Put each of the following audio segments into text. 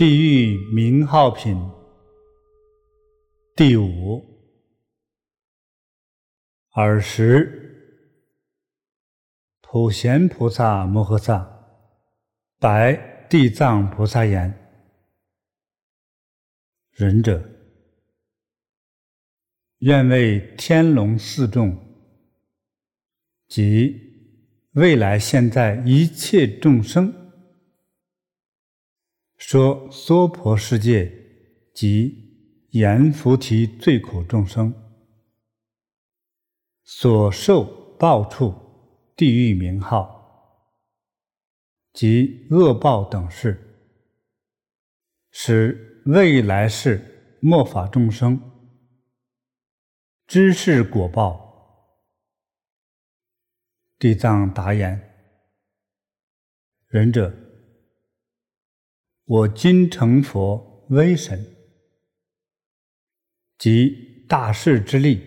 地狱名号品。第五，尔时，普贤菩萨摩诃萨。白地藏菩萨言：“仁者，愿为天龙四众。及未来现在一切众生。”说娑婆世界及阎浮提罪苦众生所受报处地狱名号及恶报等事，使未来世末法众生知是果报。地藏答言：仁者。我今成佛威神，及大士之力，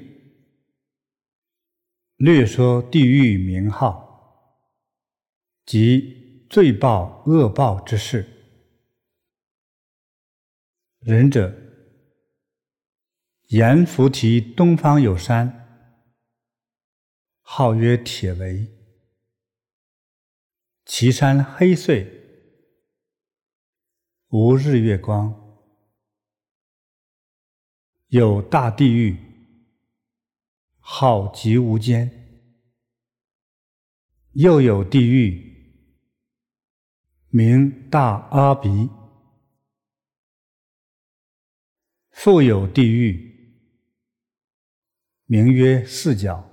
略说地狱名号及罪报恶报之事。仁者，阎浮提东方有山，号曰铁围，其山黑邃。无日月光，有大地狱，好极无间；又有地狱，名大阿鼻；复有地狱，名曰四角；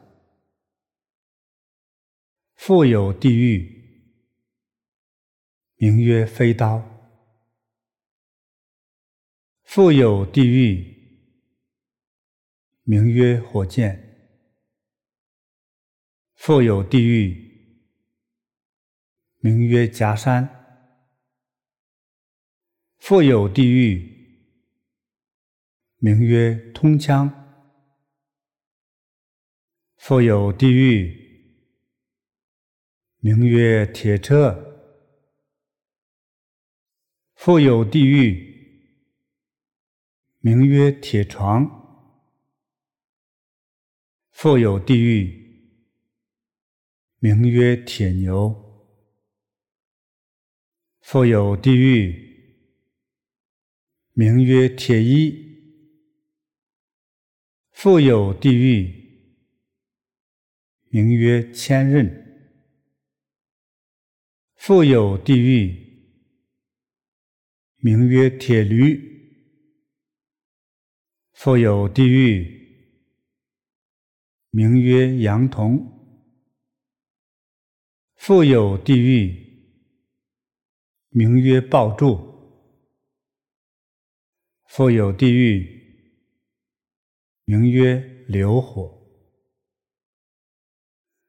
复有地狱，名曰飞刀。复有地狱，名曰火箭；复有地狱，名曰夹山；复有地狱，名曰通枪；复有地狱，名曰铁车；复有地狱。名曰铁床，复有地狱，名曰铁牛；复有地狱，名曰铁衣；复有地狱，名曰千仞；复有地狱，名曰铁驴。复有地狱，名曰羊童；复有地狱，名曰爆柱；复有地狱，名曰流火；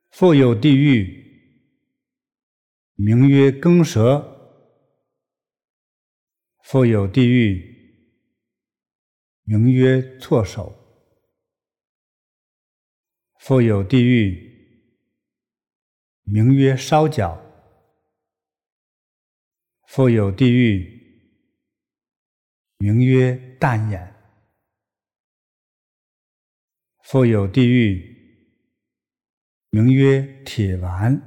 复有地狱，名曰耕蛇；复有地狱。名曰错手，复有地狱，名曰烧脚；复有地狱，名曰淡眼；复有地狱，名曰铁丸；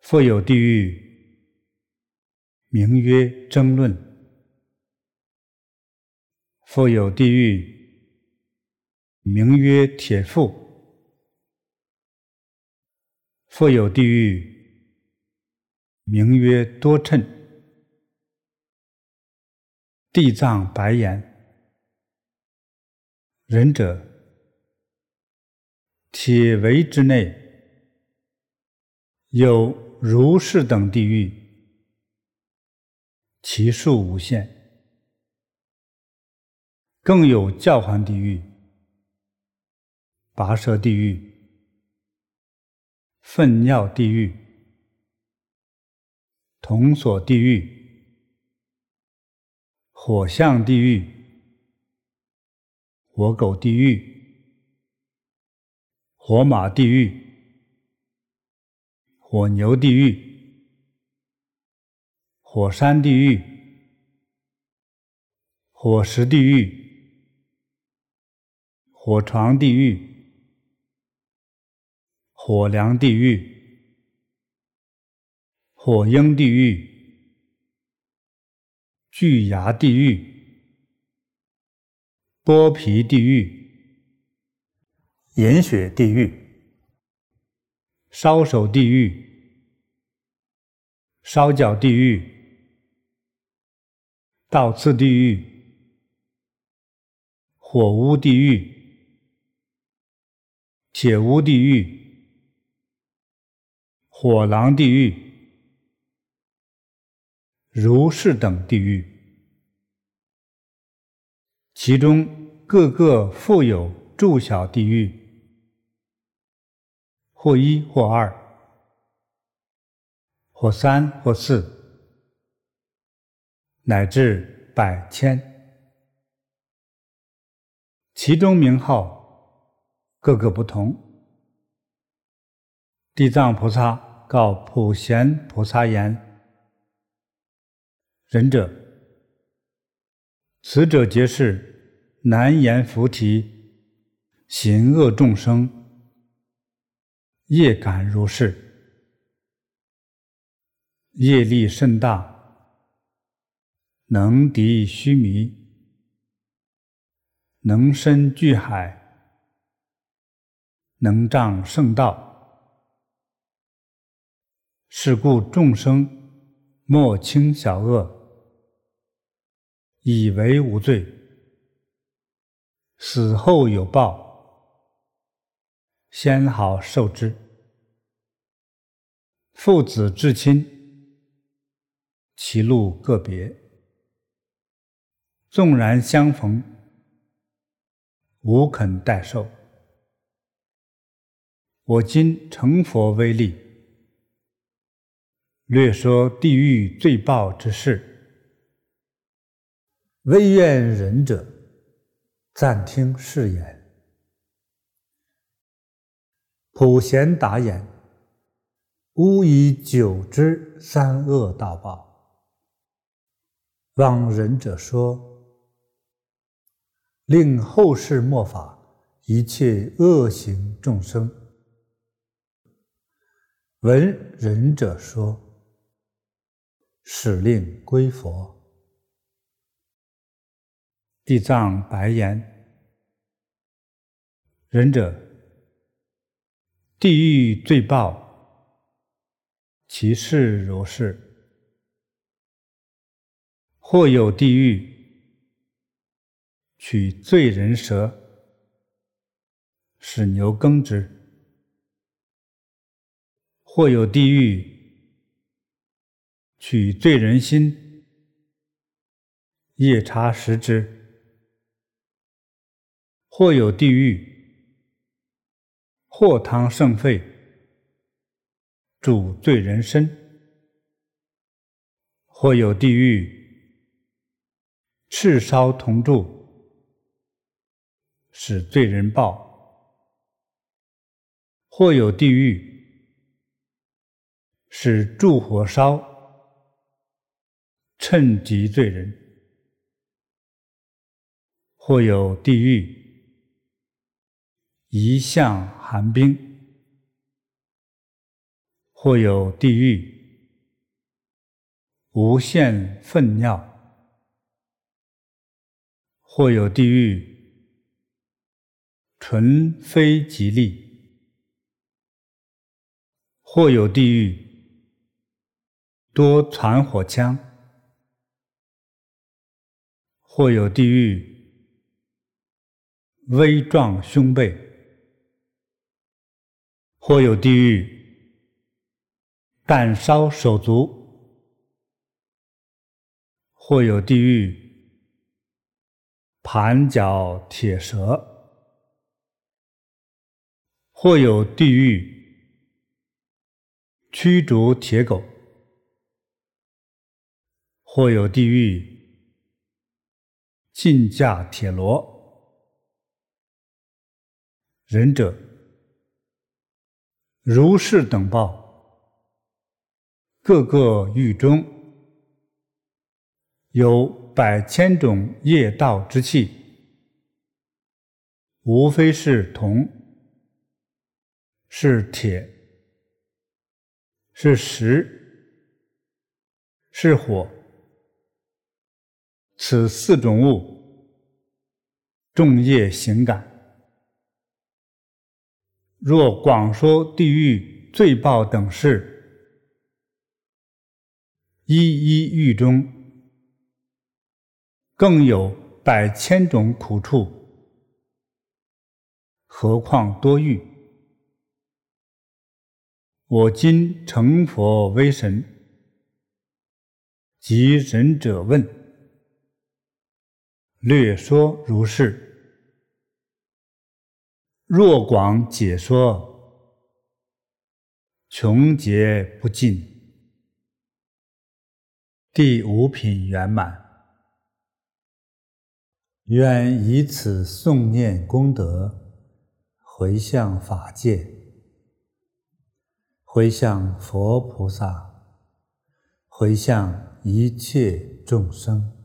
复有地狱，名曰争论。复有地狱，名曰铁腹；复有地狱，名曰多称。地藏白言：仁者，铁围之内有如是等地狱，其数无限。更有叫唤地狱、跋涉地狱、粪尿地狱、铜锁地狱、火象地狱、火狗地狱、火马地狱、火牛地狱、火山地狱、火石地狱、火床地狱、火梁地狱、火鹰地狱、巨牙地狱、剥皮地狱、饮血地狱、烧手地狱。烧脚地狱、倒刺地狱、火屋地狱、铁屋地狱、火狼地狱、如是等地狱，其中各个复有住小地狱，或一或二。或三或四，乃至百千，其中名号各个不同。地藏菩萨告普贤菩萨言：“仁者，此者皆是难言菩提，行恶众生，业感如是。”业力甚大，能敌须弥，能深巨海，能障圣道。是故众生莫轻小恶，以为无罪，死后有报，先好受之。父子至亲。其路各别，纵然相逢，无肯代受。我今成佛威力，略说地狱罪报之事，惟愿仁者暂听是言。普贤答言：吾以久知三恶道报。望仁者说，令后世末法一切恶行众生闻仁者说，使令归佛。地藏白言：仁者，地狱罪报，其事如是。或有地狱取罪人舌，使牛耕之；或有地狱取罪人心，夜叉食之；或有地狱祸汤盛沸，煮罪人身；或有地狱。赤烧铜柱，使罪人报；或有地狱，使柱火烧，趁击罪人；或有地狱，一向寒冰；或有地狱，无限粪尿。或有地狱，纯非吉利；或有地狱，多传火枪；或有地狱，威壮胸背；或有地狱，啖烧手足；或有地狱。盘脚铁舌，或有地狱。驱逐铁狗，或有地狱禁驾铁罗。仁者，如是等报，各个狱中有百千种业道之器，无非是铜、是铁、是石、是火，此四种物，众业行感。若广说地狱罪报等事，一一狱中。更有百千种苦处，何况多狱？我今成佛为神，及仁者问，略说如是。若广解说，穷劫不尽。第五品圆满。愿以此诵念功德，回向法界，回向佛菩萨，回向一切众生。